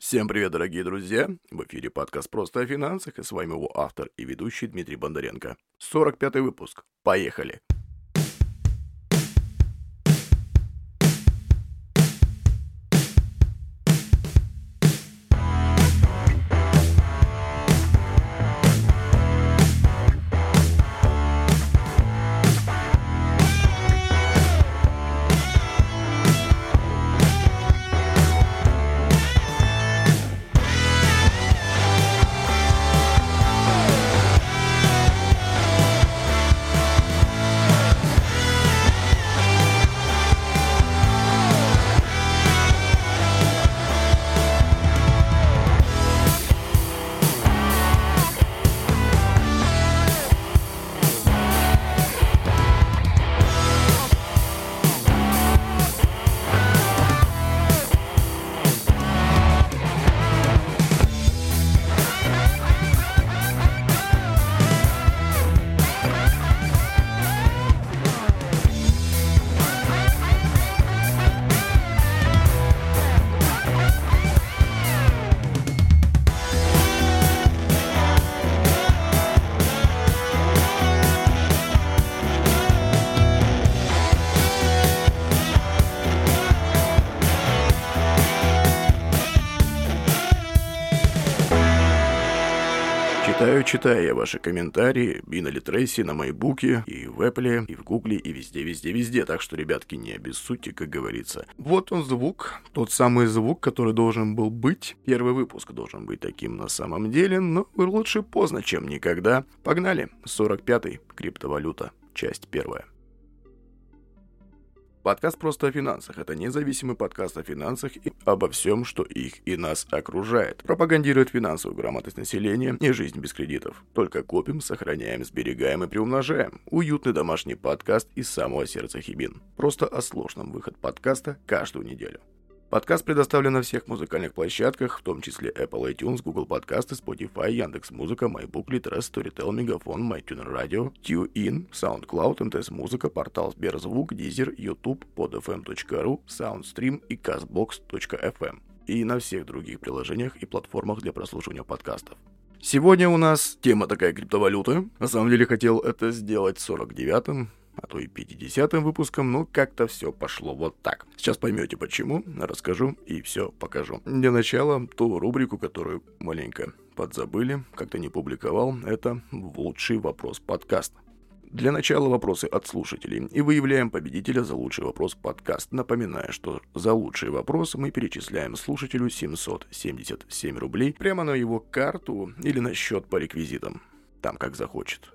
Всем привет, дорогие друзья! В эфире подкаст «Просто о финансах» и с вами его автор и ведущий Дмитрий Бондаренко. 45-й выпуск. Поехали! Читаю, читаю я ваши комментарии и на Литресе, на Майбуке, и в Apple, и в Гугле, и везде, везде, везде. Так что, ребятки, не обессудьте, как говорится. Вот он звук, тот самый звук, который должен был быть. Первый выпуск должен быть таким на самом деле, но лучше поздно, чем никогда. Погнали. 45-й. Криптовалюта. Часть первая. Подкаст просто о финансах. Это независимый подкаст о финансах и обо всем, что их и нас окружает. Пропагандирует финансовую грамотность населения и жизнь без кредитов. Только копим, сохраняем, сберегаем и приумножаем. Уютный домашний подкаст из самого сердца Хибин. Просто о сложном выход подкаста каждую неделю. Подкаст предоставлен на всех музыкальных площадках, в том числе Apple iTunes, Google Подкасты, Spotify, Яндекс.Музыка, MyBook, Litres, Storytel, Мегафон, MyTuner Radio, TuneIn, SoundCloud, МТС Музыка, портал Сберзвук, Deezer, YouTube, podfm.ru, SoundStream и CastBox.fm. И на всех других приложениях и платформах для прослушивания подкастов. Сегодня у нас тема такая криптовалюты. На самом деле хотел это сделать в 49-м, а то и 50-м выпуском, но как-то все пошло вот так. Сейчас поймете почему, расскажу и все покажу. Для начала ту рубрику, которую маленько подзабыли, как-то не публиковал, это «Лучший вопрос подкаста». Для начала вопросы от слушателей. И выявляем победителя за лучший вопрос подкаст. Напоминаю, что за лучший вопрос мы перечисляем слушателю 777 рублей прямо на его карту или на счет по реквизитам. Там как захочет.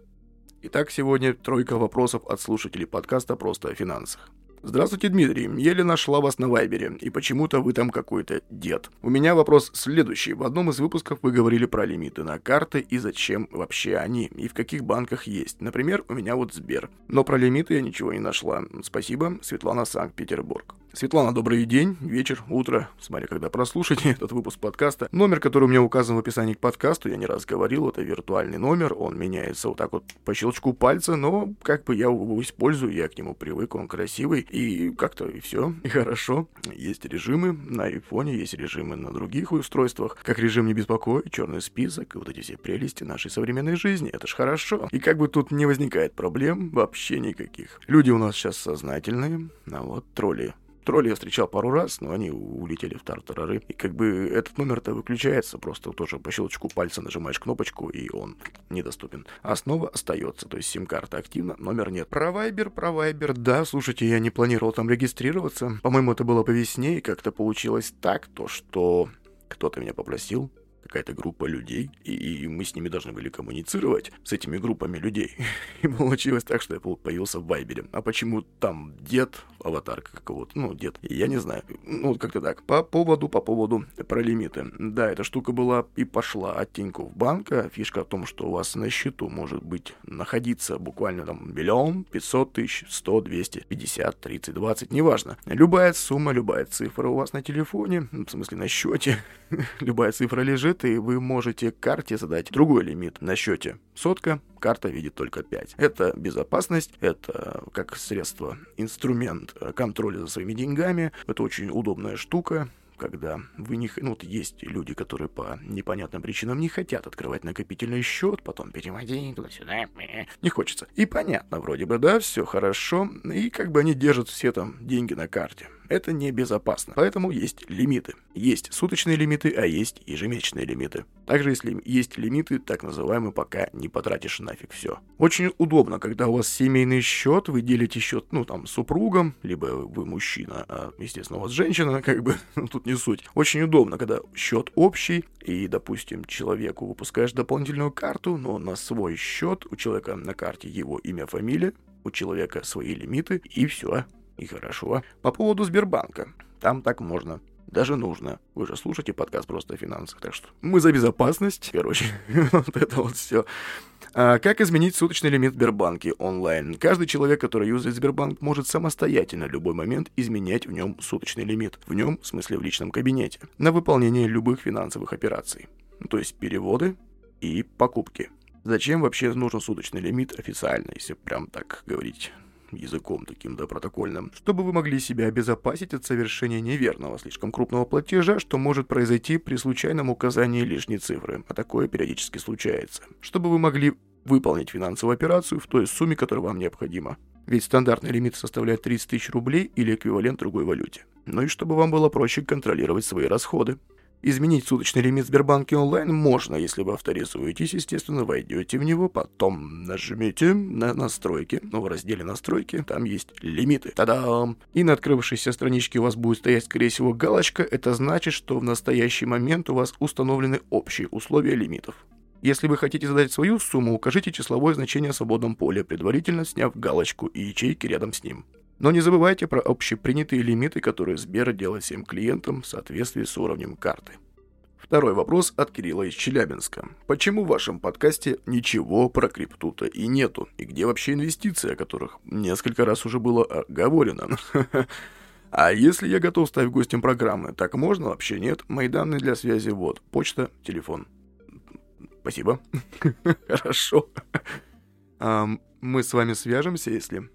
Итак, сегодня тройка вопросов от слушателей подкаста «Просто о финансах». Здравствуйте, Дмитрий. Еле нашла вас на Вайбере, и почему-то вы там какой-то дед. У меня вопрос следующий. В одном из выпусков вы говорили про лимиты на карты и зачем вообще они, и в каких банках есть. Например, у меня вот Сбер. Но про лимиты я ничего не нашла. Спасибо, Светлана Санкт-Петербург. Светлана, добрый день, вечер, утро, смотря когда прослушаете этот выпуск подкаста. Номер, который у меня указан в описании к подкасту, я не раз говорил, это виртуальный номер, он меняется вот так вот по щелчку пальца, но как бы я его использую, я к нему привык, он красивый, и как-то и все, и хорошо. Есть режимы на айфоне, есть режимы на других устройствах, как режим не беспокоить, черный список, и вот эти все прелести нашей современной жизни, это ж хорошо. И как бы тут не возникает проблем вообще никаких. Люди у нас сейчас сознательные, а вот тролли Тролли я встречал пару раз, но они улетели в тартарары. И как бы этот номер-то выключается, просто тоже по щелчку пальца нажимаешь кнопочку, и он недоступен. Основа остается, то есть сим-карта активна, номер нет. Про Вайбер, про Вайбер, да, слушайте, я не планировал там регистрироваться. По-моему, это было по весне, и как-то получилось так, то что кто-то меня попросил какая-то группа людей, и, мы с ними должны были коммуницировать, с этими группами людей. И получилось так, что я появился в Вайбере. А почему там дед, аватарка какого-то, ну, дед, я не знаю. Ну, как-то так. По поводу, по поводу про лимиты. Да, эта штука была и пошла от Тинькофф банка. Фишка в том, что у вас на счету может быть находиться буквально там миллион, пятьсот тысяч, сто, двести, пятьдесят, тридцать, двадцать, неважно. Любая сумма, любая цифра у вас на телефоне, в смысле на счете, любая цифра лежит, и вы можете карте задать другой лимит на счете. Сотка, карта видит только 5. Это безопасность, это как средство, инструмент контроля за своими деньгами. Это очень удобная штука когда вы не... Ну, вот есть люди, которые по непонятным причинам не хотят открывать накопительный счет, потом переводить туда-сюда, не хочется. И понятно вроде бы, да, все хорошо, и как бы они держат все там деньги на карте. Это небезопасно. Поэтому есть лимиты. Есть суточные лимиты, а есть ежемесячные лимиты. Также если есть лимиты, так называемые, пока не потратишь нафиг все. Очень удобно, когда у вас семейный счет, вы делите счет, ну, там, супругом, либо вы мужчина, а, естественно, у вас женщина, как бы, ну, тут не суть. Очень удобно, когда счет общий, и, допустим, человеку выпускаешь дополнительную карту, но на свой счет, у человека на карте его имя, фамилия, у человека свои лимиты, и все. И хорошо. По поводу Сбербанка. Там так можно. Даже нужно. Вы же слушаете подкаст просто о финансах, так что мы за безопасность. Короче, вот это вот все. А как изменить суточный лимит в Сбербанке онлайн? Каждый человек, который юзает Сбербанк, может самостоятельно в любой момент изменять в нем суточный лимит. В нем, в смысле в личном кабинете. На выполнение любых финансовых операций. То есть переводы и покупки. Зачем вообще нужен суточный лимит официально, если прям так говорить? Языком таким, да, протокольным, чтобы вы могли себя обезопасить от совершения неверного, слишком крупного платежа, что может произойти при случайном указании лишней цифры, а такое периодически случается. Чтобы вы могли выполнить финансовую операцию в той сумме, которая вам необходима. Ведь стандартный лимит составляет 30 тысяч рублей или эквивалент другой валюте. Ну и чтобы вам было проще контролировать свои расходы. Изменить суточный лимит Сбербанке онлайн можно, если вы авторизуетесь, естественно, войдете в него, потом нажмите на настройки, ну, в разделе настройки, там есть лимиты. Та-дам! И на открывшейся страничке у вас будет стоять, скорее всего, галочка, это значит, что в настоящий момент у вас установлены общие условия лимитов. Если вы хотите задать свою сумму, укажите числовое значение в свободном поле, предварительно сняв галочку и ячейки рядом с ним. Но не забывайте про общепринятые лимиты, которые Сбер делает всем клиентам в соответствии с уровнем карты. Второй вопрос от Кирилла из Челябинска. Почему в вашем подкасте ничего про крипту-то и нету? И где вообще инвестиции, о которых несколько раз уже было говорено? А если я готов стать гостем программы, так можно вообще нет? Мои данные для связи вот. Почта, телефон. Спасибо. Хорошо. Мы с вами свяжемся, если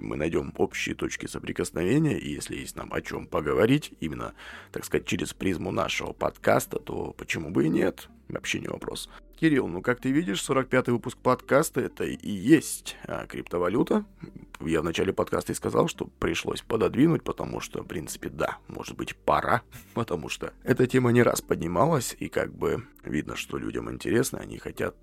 мы найдем общие точки соприкосновения, и если есть нам о чем поговорить, именно, так сказать, через призму нашего подкаста, то почему бы и нет? Вообще не вопрос. Кирилл, ну как ты видишь, 45-й выпуск подкаста это и есть а, криптовалюта. Я в начале подкаста и сказал, что пришлось пододвинуть, потому что, в принципе, да, может быть, пора, потому что эта тема не раз поднималась, и как бы видно, что людям интересно, они хотят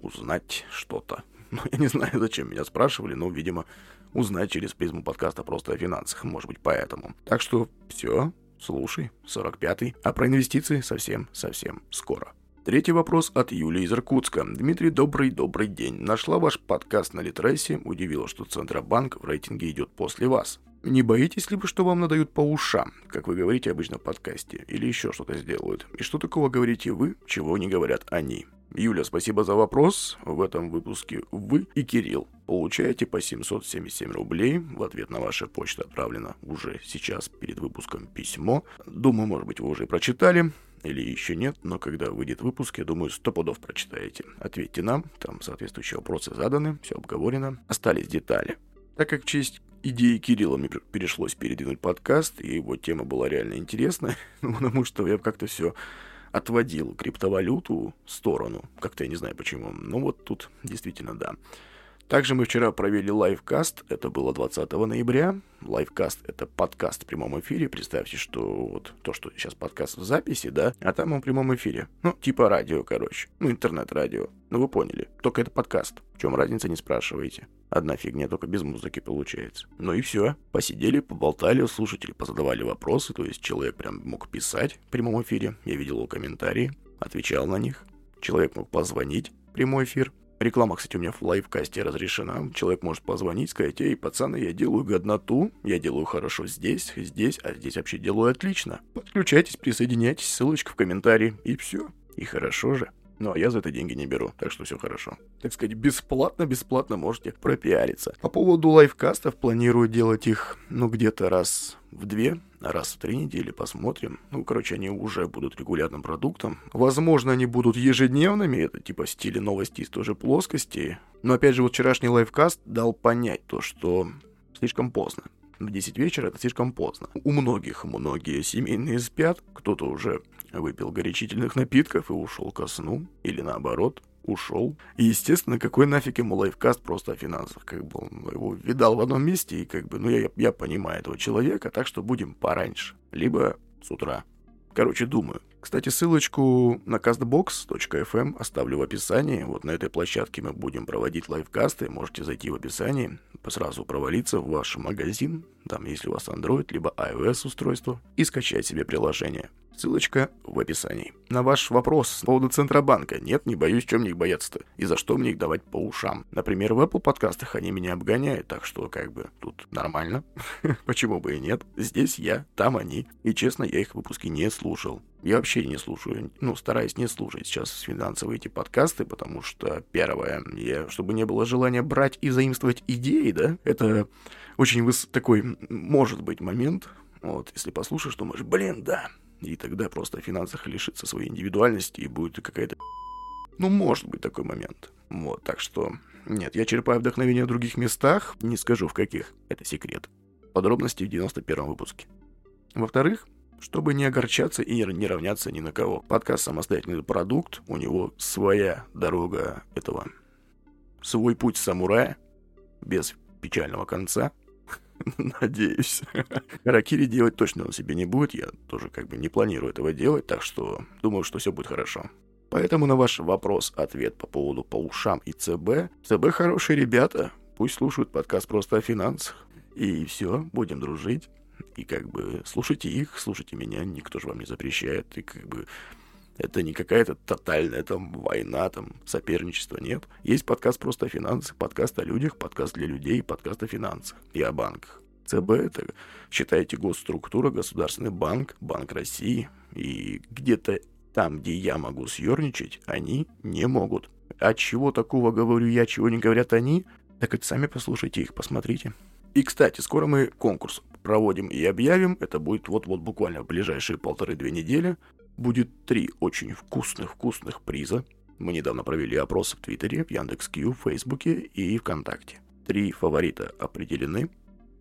узнать что-то. Ну, я не знаю, зачем меня спрашивали, но, видимо, узнать через призму подкаста просто о финансах, может быть, поэтому. Так что все, слушай, 45-й, а про инвестиции совсем-совсем скоро. Третий вопрос от Юлии из Иркутска. Дмитрий, добрый-добрый день. Нашла ваш подкаст на Литресе, удивило, что Центробанк в рейтинге идет после вас. Не боитесь ли вы, что вам надают по ушам, как вы говорите обычно в подкасте, или еще что-то сделают? И что такого говорите вы, чего не говорят они? Юля, спасибо за вопрос. В этом выпуске вы и Кирилл получаете по 777 рублей. В ответ на вашу почту отправлено уже сейчас перед выпуском письмо. Думаю, может быть, вы уже прочитали или еще нет, но когда выйдет выпуск, я думаю, сто пудов прочитаете. Ответьте нам, там соответствующие вопросы заданы, все обговорено. Остались детали. Так как в честь идеи Кирилла мне пришлось передвинуть подкаст, и его тема была реально интересная, потому что я как-то все отводил криптовалюту в сторону. Как-то я не знаю почему. Ну вот тут действительно да. Также мы вчера провели livecast, это было 20 ноября. Livecast — это подкаст в прямом эфире. Представьте, что вот то, что сейчас подкаст в записи, да, а там он в прямом эфире. Ну, типа радио, короче. Ну, интернет-радио. Ну, вы поняли. Только это подкаст. В чем разница, не спрашивайте. Одна фигня, только без музыки получается. Ну и все. Посидели, поболтали, слушатели позадавали вопросы, то есть человек прям мог писать в прямом эфире. Я видел его комментарии, отвечал на них. Человек мог позвонить в прямой эфир. Реклама, кстати, у меня в лайвкасте разрешена. Человек может позвонить, сказать, эй, пацаны, я делаю годноту, я делаю хорошо здесь, здесь, а здесь вообще делаю отлично. Подключайтесь, присоединяйтесь, ссылочка в комментарии, и все. И хорошо же. Ну, а я за это деньги не беру, так что все хорошо. Так сказать, бесплатно-бесплатно можете пропиариться. По поводу лайфкастов планирую делать их, ну, где-то раз в две, раз в три недели, посмотрим. Ну, короче, они уже будут регулярным продуктом. Возможно, они будут ежедневными, это типа в стиле новости из той же плоскости. Но, опять же, вот вчерашний лайфкаст дал понять то, что слишком поздно. В 10 вечера это слишком поздно. У многих многие семейные спят, кто-то уже выпил горячительных напитков и ушел ко сну, или наоборот, ушел. И, естественно, какой нафиг ему лайфкаст просто о финансах. Как бы он его видал в одном месте, и как бы, ну, я, я понимаю этого человека, так что будем пораньше. Либо с утра. Короче, думаю. Кстати, ссылочку на castbox.fm оставлю в описании. Вот на этой площадке мы будем проводить лайвкасты. Можете зайти в описание, сразу провалиться в ваш магазин, там, если у вас Android, либо iOS устройство, и скачать себе приложение. Ссылочка в описании. На ваш вопрос по поводу Центробанка. Нет, не боюсь, чем мне их бояться-то. И за что мне их давать по ушам. Например, в Apple подкастах они меня обгоняют, так что как бы тут нормально. Почему бы и нет? Здесь я, там они. И честно, я их выпуски не слушал. Я вообще не слушаю, ну, стараюсь не слушать сейчас финансовые эти подкасты, потому что, первое, я, чтобы не было желания брать и заимствовать идеи, да, это очень выс... такой, может быть, момент, вот, если послушаешь, думаешь, блин, да, и тогда просто о финансах лишится своей индивидуальности и будет какая-то... Ну, может быть такой момент. Вот, так что... Нет, я черпаю вдохновение в других местах, не скажу в каких, это секрет. Подробности в 91 выпуске. Во-вторых, чтобы не огорчаться и не равняться ни на кого. Подкаст самостоятельный продукт, у него своя дорога этого, свой путь самурая, без печального конца, Надеюсь. Харакири делать точно он себе не будет, я тоже как бы не планирую этого делать, так что думаю, что все будет хорошо. Поэтому на ваш вопрос-ответ по поводу по ушам и ЦБ. ЦБ хорошие ребята, пусть слушают подкаст просто о финансах. И все, будем дружить. И как бы слушайте их, слушайте меня, никто же вам не запрещает. И как бы это не какая-то тотальная там война, там соперничество, нет. Есть подкаст просто о финансах, подкаст о людях, подкаст для людей, подкаст о финансах и о банках. ЦБ это, считайте, госструктура, государственный банк, Банк России. И где-то там, где я могу съерничать, они не могут. А чего такого говорю я, чего не говорят они? Так это сами послушайте их, посмотрите. И, кстати, скоро мы конкурс проводим и объявим. Это будет вот-вот буквально в ближайшие полторы-две недели будет три очень вкусных-вкусных приза. Мы недавно провели опрос в Твиттере, в Яндекс.Кью, в Фейсбуке и ВКонтакте. Три фаворита определены,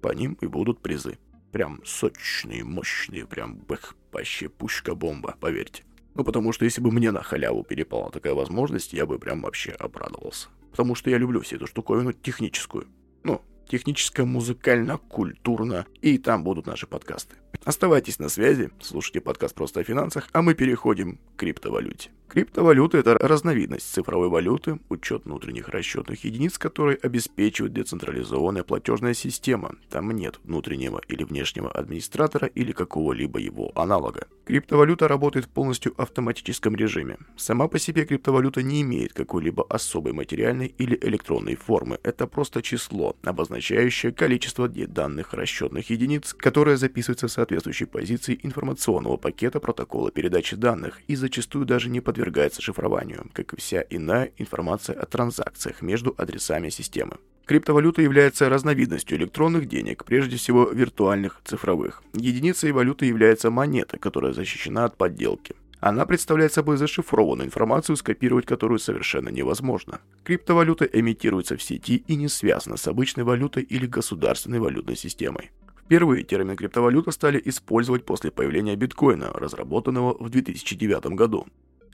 по ним и будут призы. Прям сочные, мощные, прям бэх, вообще пушка-бомба, поверьте. Ну, потому что если бы мне на халяву перепала такая возможность, я бы прям вообще обрадовался. Потому что я люблю всю эту штуковину техническую. Ну, техническое, музыкально, культурно. И там будут наши подкасты. Оставайтесь на связи, слушайте подкаст «Просто о финансах», а мы переходим к криптовалюте. Криптовалюта – это разновидность цифровой валюты, учет внутренних расчетных единиц, которые обеспечивают децентрализованная платежная система. Там нет внутреннего или внешнего администратора или какого-либо его аналога. Криптовалюта работает в полностью автоматическом режиме. Сама по себе криптовалюта не имеет какой-либо особой материальной или электронной формы. Это просто число, обозначающее количество данных расчетных единиц, которое записывается в соответствующей позиции информационного пакета протокола передачи данных и зачастую даже не подвергается шифрованию, как и вся иная информация о транзакциях между адресами системы. Криптовалюта является разновидностью электронных денег, прежде всего виртуальных, цифровых. Единицей валюты является монета, которая защищена от подделки. Она представляет собой зашифрованную информацию, скопировать которую совершенно невозможно. Криптовалюта эмитируется в сети и не связана с обычной валютой или государственной валютной системой. Впервые термин криптовалюта стали использовать после появления биткоина, разработанного в 2009 году.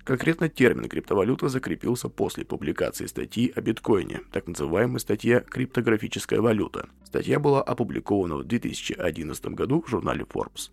Конкретно термин криптовалюта закрепился после публикации статьи о биткоине, так называемой статья «Криптографическая валюта». Статья была опубликована в 2011 году в журнале Forbes.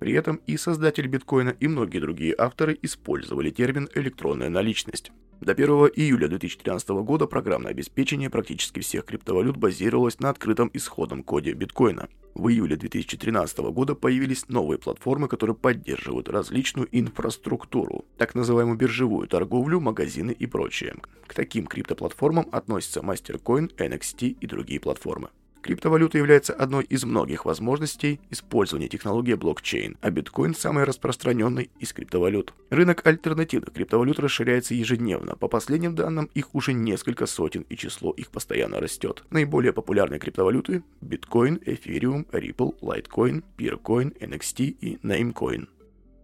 При этом и создатель биткоина, и многие другие авторы использовали термин «электронная наличность». До 1 июля 2013 года программное обеспечение практически всех криптовалют базировалось на открытом исходном коде биткоина. В июле 2013 года появились новые платформы, которые поддерживают различную инфраструктуру, так называемую биржевую торговлю, магазины и прочее. К таким криптоплатформам относятся MasterCoin, NXT и другие платформы. Криптовалюта является одной из многих возможностей использования технологии блокчейн, а биткоин самый распространенный из криптовалют. Рынок альтернативных криптовалют расширяется ежедневно. По последним данным, их уже несколько сотен, и число их постоянно растет. Наиболее популярные криптовалюты – биткоин, эфириум, Ripple, Litecoin, Peercoin, NXT и Namecoin.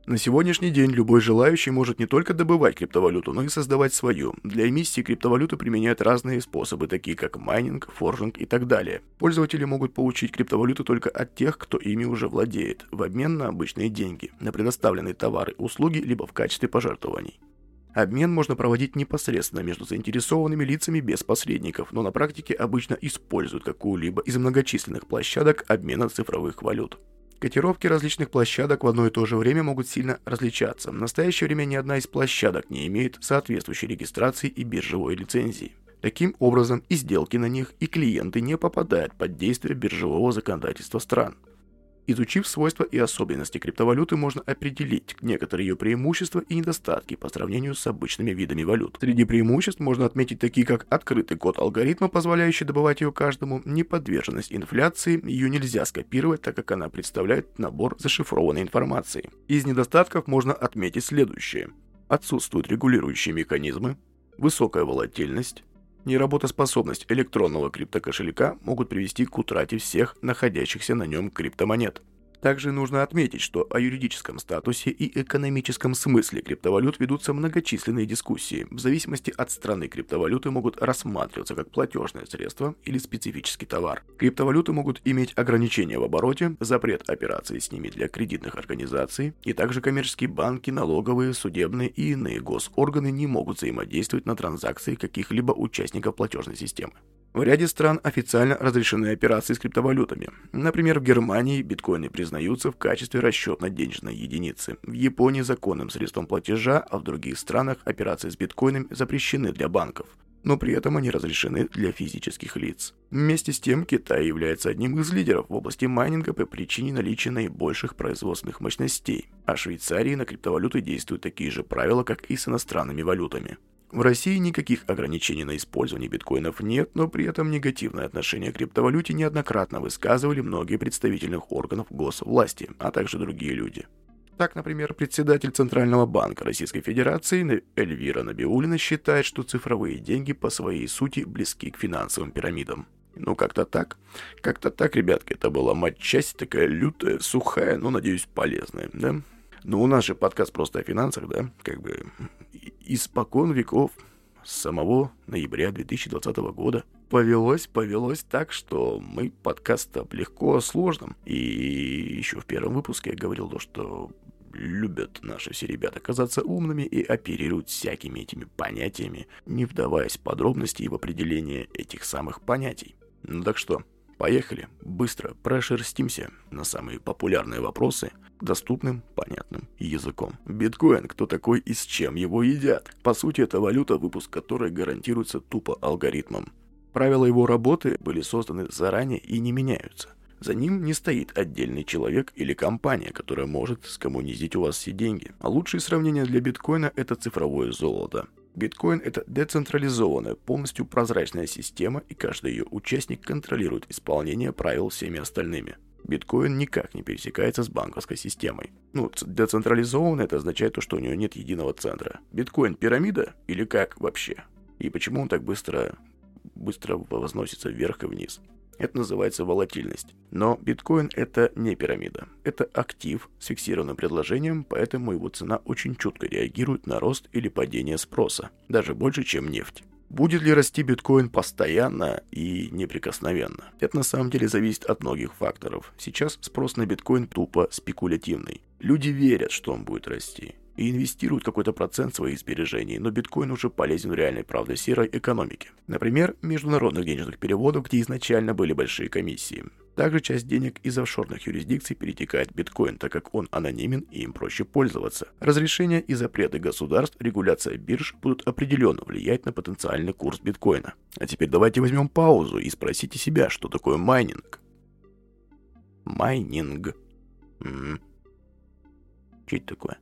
На сегодняшний день любой желающий может не только добывать криптовалюту, но и создавать свою. Для эмиссии криптовалюты применяют разные способы, такие как майнинг, forging и так далее. Пользователи могут получить криптовалюту только от тех, кто ими уже владеет, в обмен на обычные деньги, на предоставленные товары, услуги, либо в качестве пожертвований. Обмен можно проводить непосредственно между заинтересованными лицами без посредников, но на практике обычно используют какую-либо из многочисленных площадок обмена цифровых валют. Котировки различных площадок в одно и то же время могут сильно различаться. В настоящее время ни одна из площадок не имеет соответствующей регистрации и биржевой лицензии. Таким образом, и сделки на них, и клиенты не попадают под действие биржевого законодательства стран. Изучив свойства и особенности криптовалюты, можно определить некоторые ее преимущества и недостатки по сравнению с обычными видами валют. Среди преимуществ можно отметить такие, как открытый код алгоритма, позволяющий добывать ее каждому, неподверженность инфляции, ее нельзя скопировать, так как она представляет набор зашифрованной информации. Из недостатков можно отметить следующее. Отсутствуют регулирующие механизмы, высокая волатильность, Неработоспособность электронного криптокошелька могут привести к утрате всех находящихся на нем криптомонет. Также нужно отметить, что о юридическом статусе и экономическом смысле криптовалют ведутся многочисленные дискуссии. В зависимости от страны криптовалюты могут рассматриваться как платежное средство или специфический товар. Криптовалюты могут иметь ограничения в обороте, запрет операций с ними для кредитных организаций, и также коммерческие банки, налоговые, судебные и иные госорганы не могут взаимодействовать на транзакции каких-либо участников платежной системы. В ряде стран официально разрешены операции с криптовалютами. Например, в Германии биткоины признаются в качестве расчетно-денежной единицы. В Японии законным средством платежа, а в других странах операции с биткоинами запрещены для банков. Но при этом они разрешены для физических лиц. Вместе с тем, Китай является одним из лидеров в области майнинга по причине наличия наибольших производственных мощностей. А Швейцарии на криптовалюты действуют такие же правила, как и с иностранными валютами. В России никаких ограничений на использование биткоинов нет, но при этом негативное отношение к криптовалюте неоднократно высказывали многие представительных органов госвласти, а также другие люди. Так, например, председатель Центрального банка Российской Федерации Эльвира Набиулина считает, что цифровые деньги по своей сути близки к финансовым пирамидам. Ну, как-то так. Как-то так, ребятки, это была матчасть такая лютая, сухая, но, надеюсь, полезная, да? Ну, у нас же подкаст просто о финансах, да? Как бы испокон веков, с самого ноября 2020 года. Повелось, повелось так, что мы подкаст легко о сложном. И еще в первом выпуске я говорил то, что любят наши все ребята казаться умными и оперируют всякими этими понятиями, не вдаваясь в подробности и в определение этих самых понятий. Ну так что, поехали, быстро прошерстимся на самые популярные вопросы доступным, понятным языком. Биткоин, кто такой и с чем его едят? По сути, это валюта, выпуск которой гарантируется тупо алгоритмом. Правила его работы были созданы заранее и не меняются. За ним не стоит отдельный человек или компания, которая может скоммунизить у вас все деньги. А лучшее сравнение для биткоина – это цифровое золото. Биткоин – это децентрализованная, полностью прозрачная система, и каждый ее участник контролирует исполнение правил всеми остальными. Биткоин никак не пересекается с банковской системой. Ну, децентрализованно это означает то, что у него нет единого центра. Биткоин пирамида или как вообще? И почему он так быстро, быстро возносится вверх и вниз? Это называется волатильность. Но биткоин это не пирамида. Это актив с фиксированным предложением, поэтому его цена очень чутко реагирует на рост или падение спроса. Даже больше, чем нефть. Будет ли расти биткоин постоянно и неприкосновенно? Это на самом деле зависит от многих факторов. Сейчас спрос на биткоин тупо спекулятивный. Люди верят, что он будет расти и инвестируют какой-то процент своих сбережений, но биткоин уже полезен в реальной правде серой экономике. Например, международных денежных переводов, где изначально были большие комиссии. Также часть денег из офшорных юрисдикций перетекает в биткоин, так как он анонимен и им проще пользоваться. Разрешения и запреты государств, регуляция бирж будут определенно влиять на потенциальный курс биткоина. А теперь давайте возьмем паузу и спросите себя, что такое майнинг. Майнинг. М-м. Что это такое?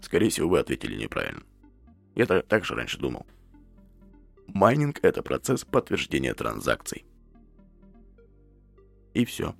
Скорее всего, вы ответили неправильно. Я так, же раньше думал. Майнинг — это процесс подтверждения транзакций. И все.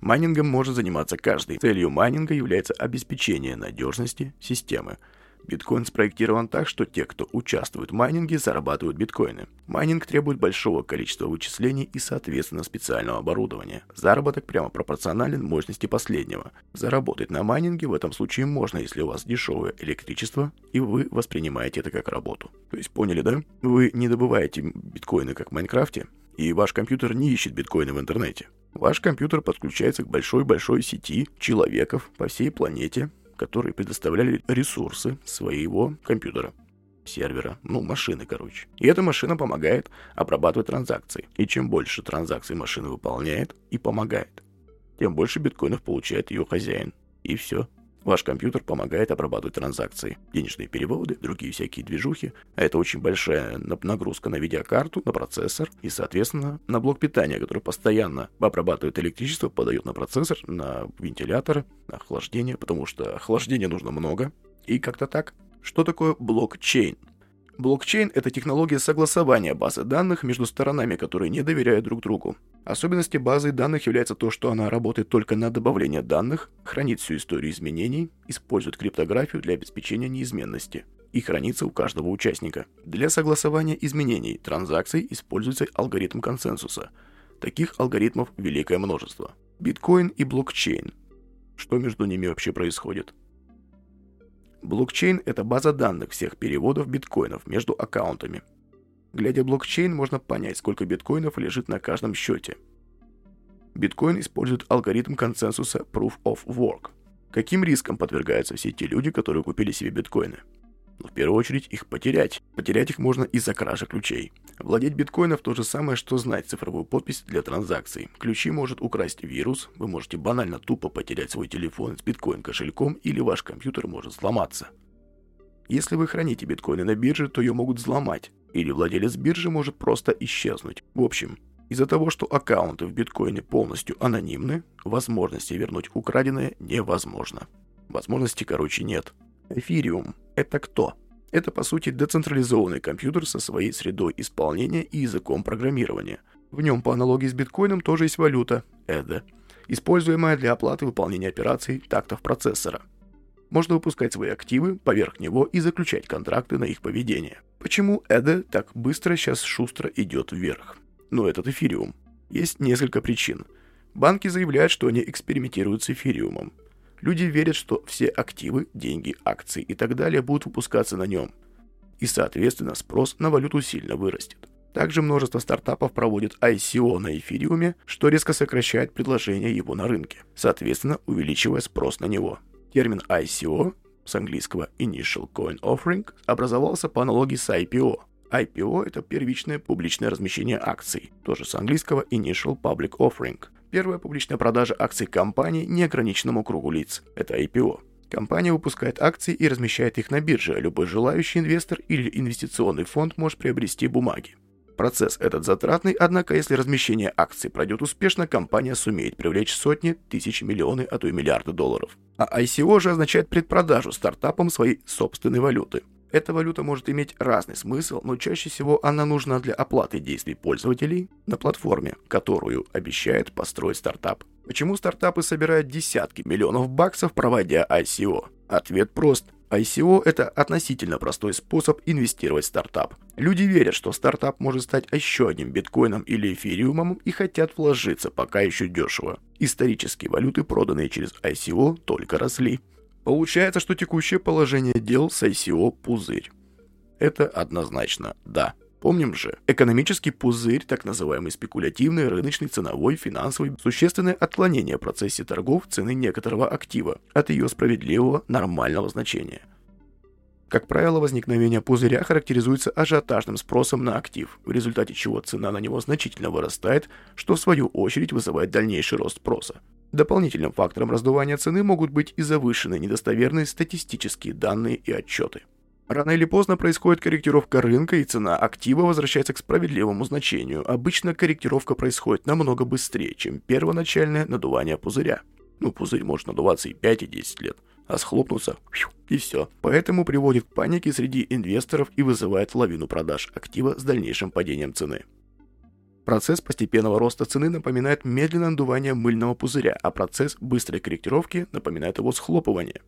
Майнингом может заниматься каждый. Целью майнинга является обеспечение надежности системы. Биткоин спроектирован так, что те, кто участвует в майнинге, зарабатывают биткоины. Майнинг требует большого количества вычислений и, соответственно, специального оборудования. Заработок прямо пропорционален мощности последнего. Заработать на майнинге в этом случае можно, если у вас дешевое электричество, и вы воспринимаете это как работу. То есть поняли, да? Вы не добываете биткоины, как в Майнкрафте, и ваш компьютер не ищет биткоины в интернете. Ваш компьютер подключается к большой-большой сети человеков по всей планете, которые предоставляли ресурсы своего компьютера сервера, ну, машины, короче. И эта машина помогает обрабатывать транзакции. И чем больше транзакций машина выполняет и помогает, тем больше биткоинов получает ее хозяин. И все. Ваш компьютер помогает обрабатывать транзакции, денежные переводы, другие всякие движухи. А это очень большая нагрузка на видеокарту, на процессор и, соответственно, на блок питания, который постоянно обрабатывает электричество, подает на процессор, на вентиляторы, на охлаждение, потому что охлаждения нужно много. И как-то так. Что такое блокчейн? Блокчейн — это технология согласования базы данных между сторонами, которые не доверяют друг другу. Особенности базы данных является то, что она работает только на добавление данных, хранит всю историю изменений, использует криптографию для обеспечения неизменности и хранится у каждого участника. Для согласования изменений транзакций используется алгоритм консенсуса. Таких алгоритмов великое множество. Биткоин и блокчейн. Что между ними вообще происходит? Блокчейн – это база данных всех переводов биткоинов между аккаунтами. Глядя блокчейн, можно понять, сколько биткоинов лежит на каждом счете. Биткоин использует алгоритм консенсуса Proof of Work. Каким риском подвергаются все те люди, которые купили себе биткоины? Но в первую очередь их потерять. Потерять их можно из-за кражи ключей. Владеть биткоинов то же самое, что знать цифровую подпись для транзакций. Ключи может украсть вирус, вы можете банально тупо потерять свой телефон с биткоин кошельком или ваш компьютер может сломаться. Если вы храните биткоины на бирже, то ее могут взломать, или владелец биржи может просто исчезнуть. В общем, из-за того, что аккаунты в биткоине полностью анонимны, возможности вернуть украденное невозможно. Возможности, короче, нет. Эфириум — это кто? Это, по сути, децентрализованный компьютер со своей средой исполнения и языком программирования. В нем, по аналогии с биткоином, тоже есть валюта – EDA, используемая для оплаты выполнения операций тактов процессора. Можно выпускать свои активы поверх него и заключать контракты на их поведение. Почему EDA так быстро сейчас шустро идет вверх? Ну, этот эфириум. Есть несколько причин. Банки заявляют, что они экспериментируют с эфириумом – Люди верят, что все активы, деньги, акции и так далее будут выпускаться на нем. И, соответственно, спрос на валюту сильно вырастет. Также множество стартапов проводит ICO на эфириуме, что резко сокращает предложение его на рынке, соответственно, увеличивая спрос на него. Термин ICO с английского Initial Coin Offering образовался по аналогии с IPO. IPO – это первичное публичное размещение акций, тоже с английского Initial Public Offering – Первая публичная продажа акций компании неограниченному кругу лиц. Это IPO. Компания выпускает акции и размещает их на бирже, любой желающий инвестор или инвестиционный фонд может приобрести бумаги. Процесс этот затратный, однако если размещение акций пройдет успешно, компания сумеет привлечь сотни, тысяч, миллионы, а то и миллиарды долларов. А ICO же означает предпродажу стартапам своей собственной валюты. Эта валюта может иметь разный смысл, но чаще всего она нужна для оплаты действий пользователей на платформе, которую обещает построить стартап. Почему стартапы собирают десятки миллионов баксов, проводя ICO? Ответ прост. ICO – это относительно простой способ инвестировать в стартап. Люди верят, что стартап может стать еще одним биткоином или эфириумом и хотят вложиться пока еще дешево. Исторические валюты, проданные через ICO, только росли. Получается, что текущее положение дел с ICO – пузырь. Это однозначно да. Помним же, экономический пузырь, так называемый спекулятивный, рыночный, ценовой, финансовый, существенное отклонение в процессе торгов цены некоторого актива от ее справедливого нормального значения. Как правило, возникновение пузыря характеризуется ажиотажным спросом на актив, в результате чего цена на него значительно вырастает, что в свою очередь вызывает дальнейший рост спроса. Дополнительным фактором раздувания цены могут быть и завышенные недостоверные статистические данные и отчеты. Рано или поздно происходит корректировка рынка, и цена актива возвращается к справедливому значению. Обычно корректировка происходит намного быстрее, чем первоначальное надувание пузыря. Ну, пузырь может надуваться и 5, и 10 лет, а схлопнуться и все. Поэтому приводит к панике среди инвесторов и вызывает лавину продаж актива с дальнейшим падением цены. Процесс постепенного роста цены напоминает медленное надувание мыльного пузыря, а процесс быстрой корректировки напоминает его схлопывание.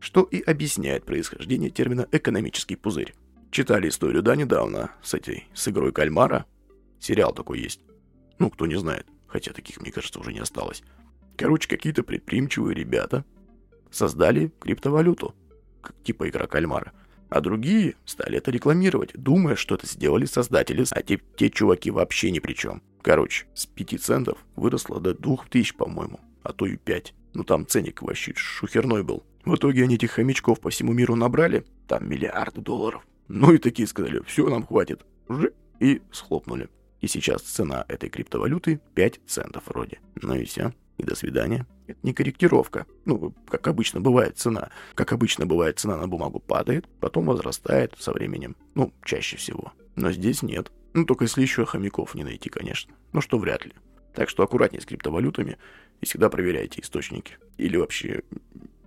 что и объясняет происхождение термина «экономический пузырь». Читали историю, да, недавно, с этой, с игрой кальмара? Сериал такой есть. Ну, кто не знает, хотя таких, мне кажется, уже не осталось. Короче, какие-то предприимчивые ребята создали криптовалюту, как, типа игра кальмара. А другие стали это рекламировать, думая, что это сделали создатели, а те, те чуваки вообще ни при чем. Короче, с 5 центов выросло до 2000, по-моему, а то и 5. Ну там ценник вообще шухерной был. В итоге они этих хомячков по всему миру набрали, там миллиарды долларов. Ну и такие сказали, все, нам хватит. И схлопнули. И сейчас цена этой криптовалюты 5 центов вроде. Ну и все. И до свидания. Это не корректировка. Ну, как обычно бывает цена. Как обычно бывает цена на бумагу падает, потом возрастает со временем. Ну, чаще всего. Но здесь нет. Ну, только если еще хомяков не найти, конечно. Ну, что вряд ли. Так что аккуратнее с криптовалютами и всегда проверяйте источники. Или вообще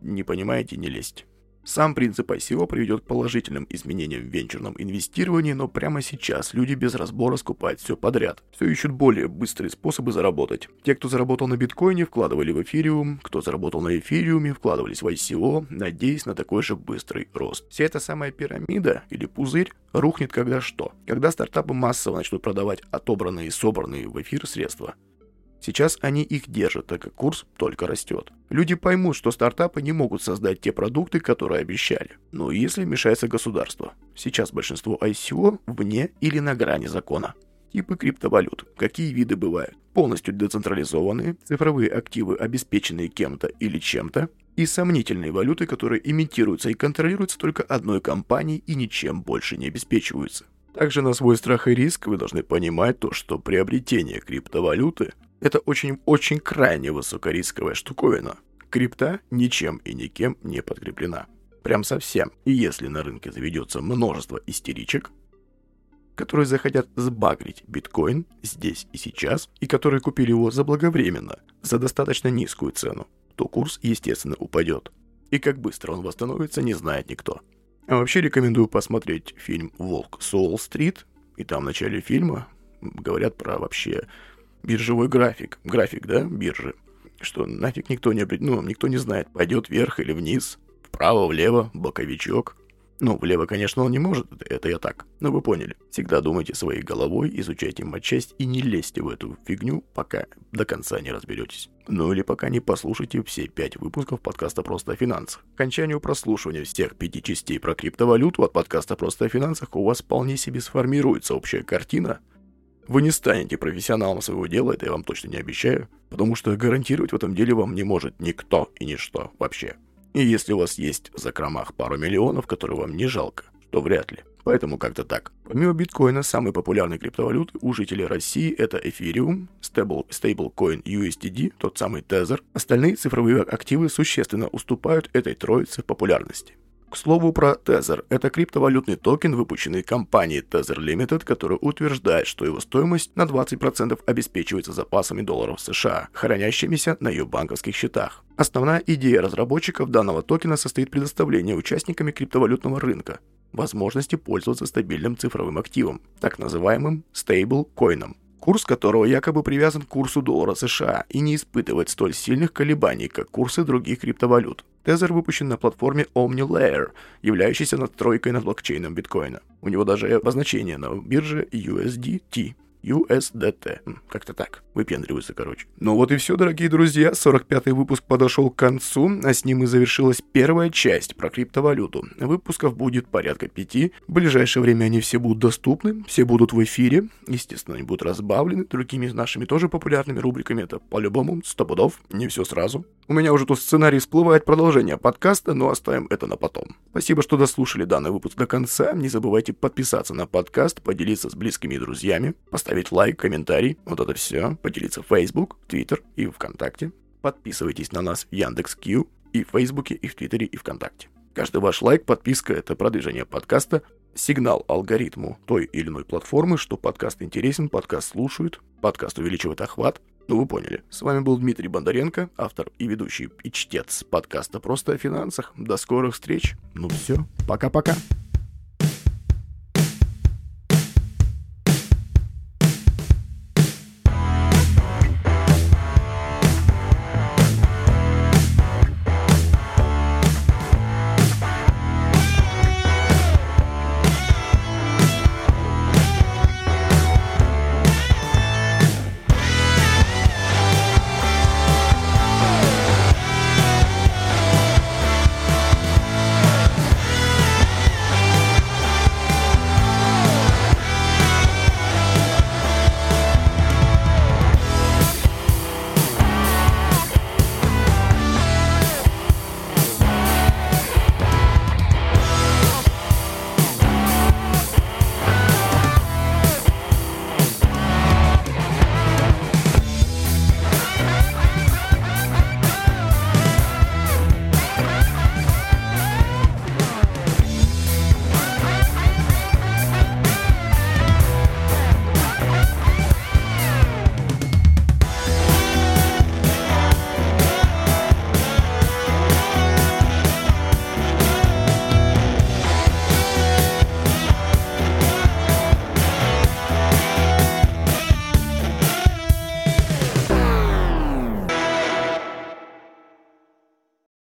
не понимаете, не лезьте. Сам принцип ICO приведет к положительным изменениям в венчурном инвестировании, но прямо сейчас люди без разбора скупают все подряд. Все ищут более быстрые способы заработать. Те, кто заработал на биткоине, вкладывали в эфириум, кто заработал на эфириуме, вкладывались в ICO, надеясь на такой же быстрый рост. Вся эта самая пирамида или пузырь рухнет когда что? Когда стартапы массово начнут продавать отобранные и собранные в эфир средства. Сейчас они их держат, так как курс только растет. Люди поймут, что стартапы не могут создать те продукты, которые обещали. Но если вмешается государство. Сейчас большинство ICO вне или на грани закона. Типы криптовалют. Какие виды бывают? Полностью децентрализованные, цифровые активы, обеспеченные кем-то или чем-то, и сомнительные валюты, которые имитируются и контролируются только одной компанией и ничем больше не обеспечиваются. Также на свой страх и риск вы должны понимать то, что приобретение криптовалюты это очень-очень крайне высокорисковая штуковина. Крипта ничем и никем не подкреплена. Прям совсем. И если на рынке заведется множество истеричек, которые захотят сбагрить биткоин здесь и сейчас, и которые купили его заблаговременно, за достаточно низкую цену, то курс, естественно, упадет. И как быстро он восстановится, не знает никто. А вообще рекомендую посмотреть фильм «Волк Солл-стрит», и там в начале фильма говорят про вообще биржевой график. График, да, биржи. Что нафиг никто не, ну, никто не знает, пойдет вверх или вниз, вправо, влево, боковичок. Ну, влево, конечно, он не может, это я так. Но вы поняли. Всегда думайте своей головой, изучайте матчасть и не лезьте в эту фигню, пока до конца не разберетесь. Ну или пока не послушайте все пять выпусков подкаста «Просто о финансах». К окончанию прослушивания всех пяти частей про криптовалюту от подкаста «Просто о финансах» у вас вполне себе сформируется общая картина вы не станете профессионалом своего дела, это я вам точно не обещаю, потому что гарантировать в этом деле вам не может никто и ничто вообще. И если у вас есть в закромах пару миллионов, которые вам не жалко, то вряд ли. Поэтому как-то так. Помимо биткоина, самые популярные криптовалюты у жителей России это Ethereum, Stable, Stablecoin USDD, тот самый Tether. Остальные цифровые активы существенно уступают этой троице в популярности. К слову про Tether. Это криптовалютный токен, выпущенный компанией Tether Limited, который утверждает, что его стоимость на 20% обеспечивается запасами долларов США, хранящимися на ее банковских счетах. Основная идея разработчиков данного токена состоит в предоставлении участниками криптовалютного рынка возможности пользоваться стабильным цифровым активом, так называемым стейблкоином курс которого якобы привязан к курсу доллара США и не испытывает столь сильных колебаний, как курсы других криптовалют. Тезер выпущен на платформе OmniLayer, являющейся надстройкой над блокчейном биткоина. У него даже обозначение на бирже USDT. USDT. Как-то так. Выпендриваются, короче. Ну вот и все, дорогие друзья. 45-й выпуск подошел к концу, а с ним и завершилась первая часть про криптовалюту. Выпусков будет порядка пяти. В ближайшее время они все будут доступны, все будут в эфире. Естественно, они будут разбавлены другими нашими тоже популярными рубриками. Это по-любому, сто пудов, не все сразу. У меня уже тут сценарий всплывает продолжение подкаста, но оставим это на потом. Спасибо, что дослушали данный выпуск до конца. Не забывайте подписаться на подкаст, поделиться с близкими и друзьями, поставить лайк, комментарий, вот это все, поделиться в Facebook, Twitter и ВКонтакте. Подписывайтесь на нас в Яндекс.Кью и в Фейсбуке, и в Твиттере, и ВКонтакте. Каждый ваш лайк, подписка — это продвижение подкаста, сигнал алгоритму той или иной платформы, что подкаст интересен, подкаст слушают, подкаст увеличивает охват, ну, вы поняли. С вами был Дмитрий Бондаренко, автор и ведущий и чтец подкаста «Просто о финансах». До скорых встреч. Ну все, пока-пока.